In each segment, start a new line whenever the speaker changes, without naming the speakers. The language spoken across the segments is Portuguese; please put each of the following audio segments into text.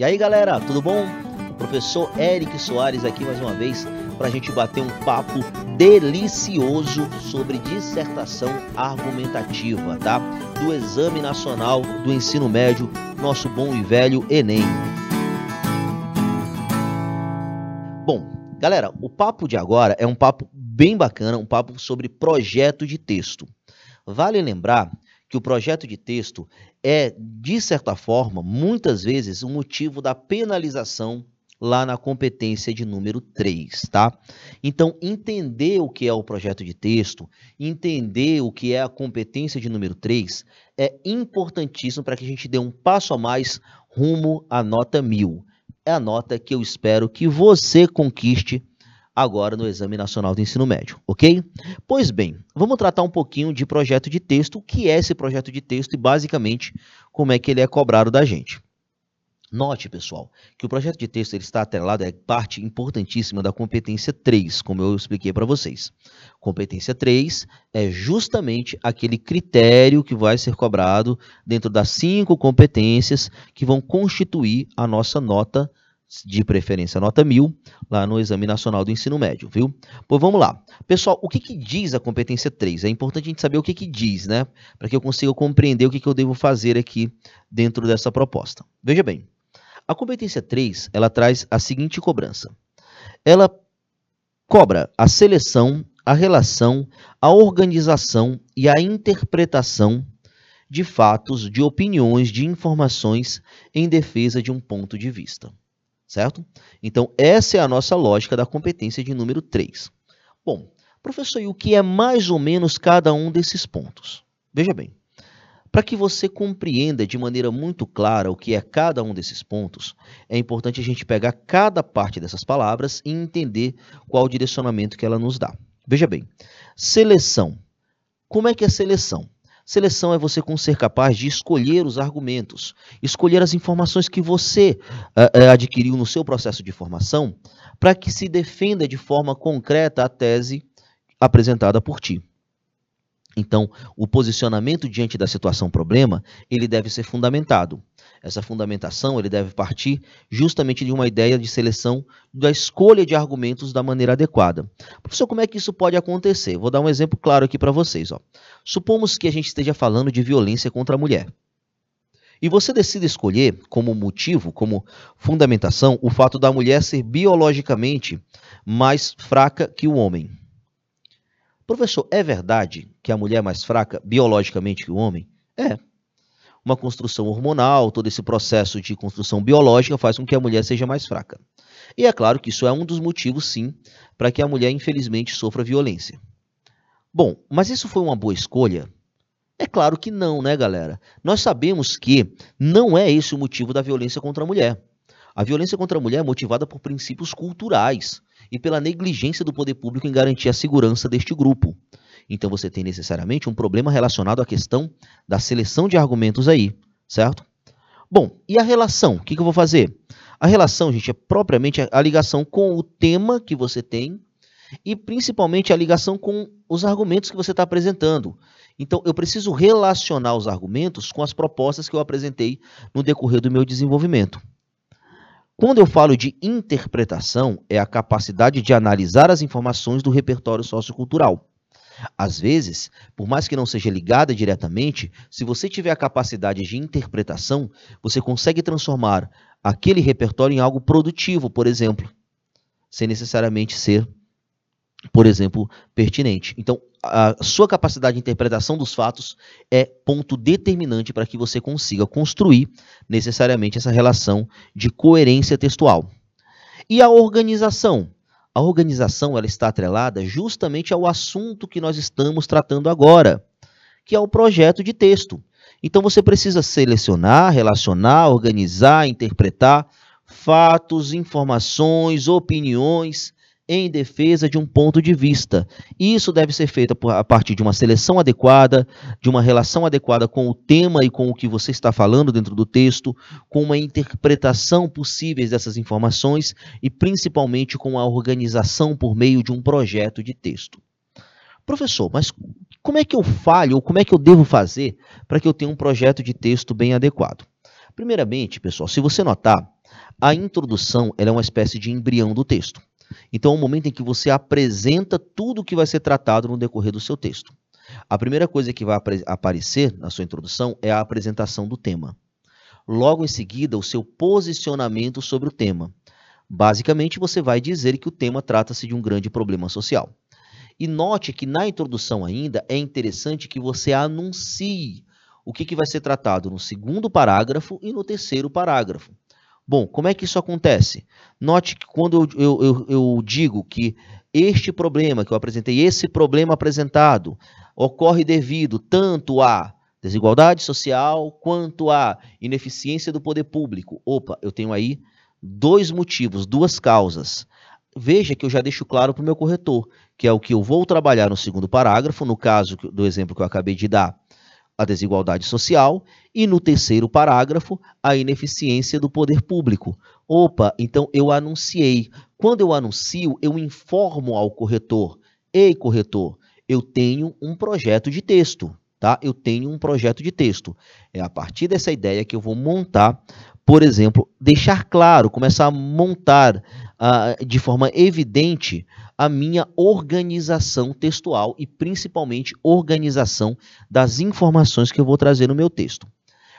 E aí galera, tudo bom? O professor Eric Soares aqui mais uma vez para a gente bater um papo delicioso sobre dissertação argumentativa, tá? Do Exame Nacional do Ensino Médio, nosso bom e velho Enem. Bom, galera, o papo de agora é um papo bem bacana, um papo sobre projeto de texto. Vale lembrar que o projeto de texto é, de certa forma, muitas vezes, o um motivo da penalização lá na competência de número 3, tá? Então, entender o que é o projeto de texto, entender o que é a competência de número 3 é importantíssimo para que a gente dê um passo a mais rumo à nota 1000. É a nota que eu espero que você conquiste agora no Exame Nacional do Ensino Médio, ok? Pois bem, vamos tratar um pouquinho de projeto de texto, o que é esse projeto de texto e basicamente como é que ele é cobrado da gente. Note, pessoal, que o projeto de texto ele está atrelado, é parte importantíssima da competência 3, como eu expliquei para vocês. Competência 3 é justamente aquele critério que vai ser cobrado dentro das cinco competências que vão constituir a nossa nota de preferência nota 1000, lá no Exame Nacional do Ensino Médio, viu? Pois vamos lá. Pessoal, o que, que diz a competência 3? É importante a gente saber o que, que diz, né? Para que eu consiga compreender o que, que eu devo fazer aqui dentro dessa proposta. Veja bem, a competência 3, ela traz a seguinte cobrança. Ela cobra a seleção, a relação, a organização e a interpretação de fatos, de opiniões, de informações em defesa de um ponto de vista certo? Então, essa é a nossa lógica da competência de número 3. Bom, professor, e o que é mais ou menos cada um desses pontos? Veja bem, para que você compreenda de maneira muito clara o que é cada um desses pontos, é importante a gente pegar cada parte dessas palavras e entender qual o direcionamento que ela nos dá. Veja bem, seleção. Como é que é seleção? Seleção é você ser capaz de escolher os argumentos, escolher as informações que você uh, adquiriu no seu processo de formação, para que se defenda de forma concreta a tese apresentada por ti. Então, o posicionamento diante da situação problema, ele deve ser fundamentado. Essa fundamentação, ele deve partir justamente de uma ideia de seleção da escolha de argumentos da maneira adequada. Professor, como é que isso pode acontecer? Vou dar um exemplo claro aqui para vocês. Ó. Supomos que a gente esteja falando de violência contra a mulher. E você decide escolher como motivo, como fundamentação, o fato da mulher ser biologicamente mais fraca que o homem. Professor, é verdade que a mulher é mais fraca biologicamente que o homem? É. Uma construção hormonal, todo esse processo de construção biológica faz com que a mulher seja mais fraca. E é claro que isso é um dos motivos, sim, para que a mulher, infelizmente, sofra violência. Bom, mas isso foi uma boa escolha? É claro que não, né, galera? Nós sabemos que não é esse o motivo da violência contra a mulher. A violência contra a mulher é motivada por princípios culturais e pela negligência do poder público em garantir a segurança deste grupo. Então você tem necessariamente um problema relacionado à questão da seleção de argumentos aí, certo? Bom, e a relação? O que, que eu vou fazer? A relação, gente, é propriamente a ligação com o tema que você tem e principalmente a ligação com os argumentos que você está apresentando. Então, eu preciso relacionar os argumentos com as propostas que eu apresentei no decorrer do meu desenvolvimento. Quando eu falo de interpretação, é a capacidade de analisar as informações do repertório sociocultural. Às vezes, por mais que não seja ligada diretamente, se você tiver a capacidade de interpretação, você consegue transformar aquele repertório em algo produtivo, por exemplo, sem necessariamente ser por exemplo, pertinente. Então, a sua capacidade de interpretação dos fatos é ponto determinante para que você consiga construir necessariamente essa relação de coerência textual. E a organização? A organização ela está atrelada justamente ao assunto que nós estamos tratando agora, que é o projeto de texto. Então você precisa selecionar, relacionar, organizar, interpretar fatos, informações, opiniões em defesa de um ponto de vista. Isso deve ser feito a partir de uma seleção adequada, de uma relação adequada com o tema e com o que você está falando dentro do texto, com uma interpretação possível dessas informações e principalmente com a organização por meio de um projeto de texto. Professor, mas como é que eu falho ou como é que eu devo fazer para que eu tenha um projeto de texto bem adequado? Primeiramente, pessoal, se você notar, A introdução é uma espécie de embrião do texto. Então, é o momento em que você apresenta tudo o que vai ser tratado no decorrer do seu texto. A primeira coisa que vai ap aparecer na sua introdução é a apresentação do tema. Logo em seguida, o seu posicionamento sobre o tema. Basicamente, você vai dizer que o tema trata-se de um grande problema social. E note que na introdução ainda é interessante que você anuncie o que, que vai ser tratado no segundo parágrafo e no terceiro parágrafo. Bom, como é que isso acontece? Note que quando eu, eu, eu, digo que este problema que eu apresentei, esse problema apresentado, ocorre devido tanto à desigualdade social quanto à ineficiência do poder público. Opa, eu tenho aí dois motivos, duas causas. Veja que eu já deixo claro para o meu corretor, que é o que eu vou trabalhar no segundo parágrafo, no caso do exemplo que eu acabei de dar, a desigualdade social, e no terceiro parágrafo, a ineficiência do poder público. Opa, então eu anunciei. Quando eu anuncio, eu informo ao corretor: ei, corretor, eu tenho um projeto de texto. Tá? Eu tenho um projeto de texto. É a partir dessa ideia que eu vou montar, por exemplo, deixar claro, começar a montar uh, de forma evidente a minha organização textual e principalmente organização das informações que eu vou trazer no meu texto.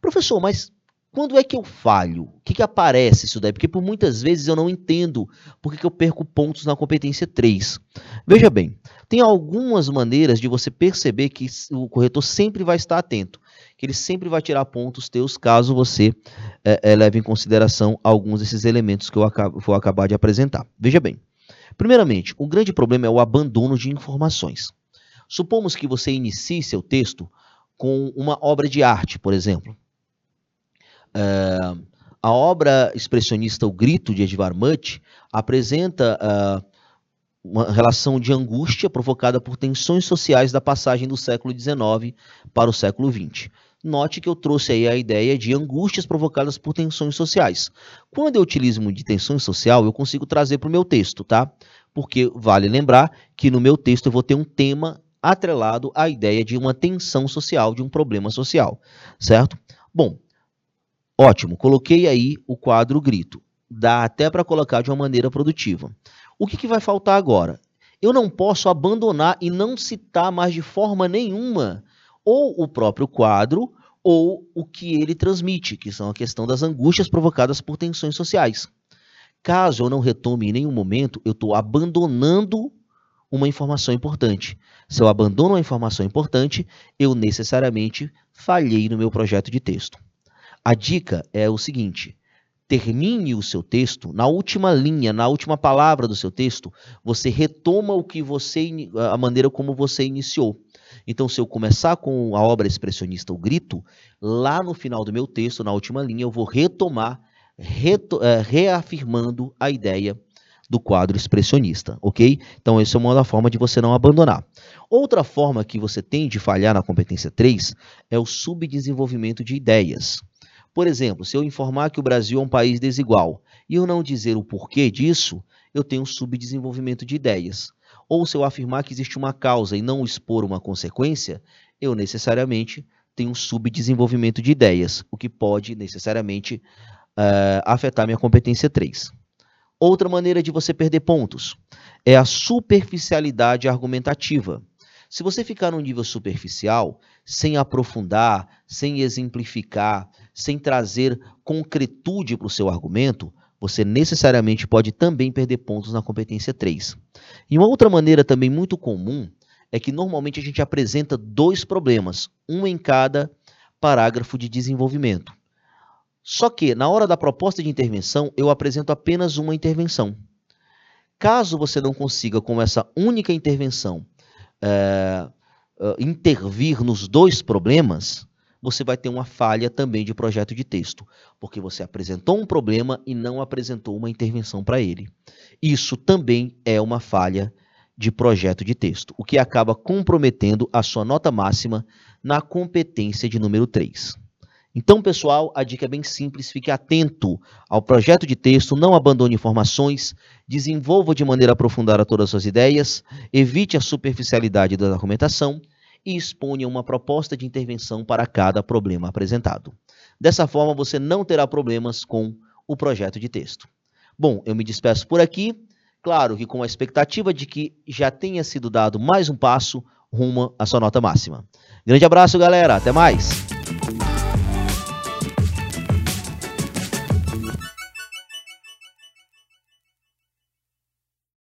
Professor, mas quando é que eu falho? O que, que aparece isso daí? Porque por muitas vezes eu não entendo por que, eu perco pontos na competência 3. Veja bem, tem algumas maneiras de você perceber que o corretor sempre vai estar atento, que ele sempre vai tirar pontos teus caso você é, é, leve em consideração alguns desses elementos que eu acabo, vou acabar de apresentar. Veja bem, Primeiramente, o grande problema é o abandono de informações. Supomos que você inicie seu texto com uma obra de arte, por exemplo. É, a obra expressionista O Grito, de Edvard Munch, apresenta uh, uma relação de angústia provocada por tensões sociais da passagem do século XIX para o século XX. Note que eu trouxe aí a ideia de angústias provocadas por tensões sociais. Quando eu utilizo de tensão social, eu consigo trazer para o meu texto, tá? Porque vale lembrar que no meu texto eu vou ter um tema atrelado à ideia de uma tensão social, de um problema social, certo? Bom, ótimo, coloquei aí o quadro grito. Dá até para colocar de uma maneira produtiva. O que, que vai faltar agora? Eu não posso abandonar e não citar mais de forma nenhuma ou o próprio quadro ou o que ele transmite, que são a questão das angústias provocadas por tensões sociais. Caso eu não retome em nenhum momento, eu estou abandonando uma informação importante. Se eu abandono uma informação importante, eu necessariamente falhei no meu projeto de texto. A dica é o seguinte: termine o seu texto, na última linha, na última palavra do seu texto, você retoma o que você a maneira como você iniciou. Então, se eu começar com a obra expressionista O Grito, lá no final do meu texto, na última linha, eu vou retomar, reto, é, reafirmando a ideia do quadro expressionista, ok? Então, essa é uma forma de você não abandonar. Outra forma que você tem de falhar na competência 3 é o subdesenvolvimento de ideias. Por exemplo, se eu informar que o Brasil é um país desigual e eu não dizer o porquê disso, eu tenho subdesenvolvimento de ideias ou se eu afirmar que existe uma causa e não expor uma consequência, eu necessariamente tenho subdesenvolvimento de ideias, o que pode necessariamente uh, afetar minha competência 3. Outra maneira de você perder pontos é a superficialidade argumentativa. Se você ficar num nível superficial, sem aprofundar, sem exemplificar, sem trazer concretude para o seu argumento, você necessariamente pode também perder pontos na competência 3. E uma outra maneira também muito comum é que normalmente a gente apresenta dois problemas, um em cada parágrafo de desenvolvimento. Só que, na hora da proposta de intervenção, eu apresento apenas uma intervenção. Caso você não consiga, com essa única intervenção, é, intervir nos dois problemas, você vai ter uma falha também de projeto de texto, porque você apresentou um problema e não apresentou uma intervenção para ele. Isso também é uma falha de projeto de texto, o que acaba comprometendo a sua nota máxima na competência de número 3. Então, pessoal, a dica é bem simples: fique atento ao projeto de texto, não abandone informações, desenvolva de maneira aprofundada todas as suas ideias, evite a superficialidade da argumentação e exponha uma proposta de intervenção para cada problema apresentado. Dessa forma, você não terá problemas com o projeto de texto. Bom, eu me despeço por aqui, claro que com a expectativa de que já tenha sido dado mais um passo rumo à sua nota máxima. Grande abraço, galera, até mais!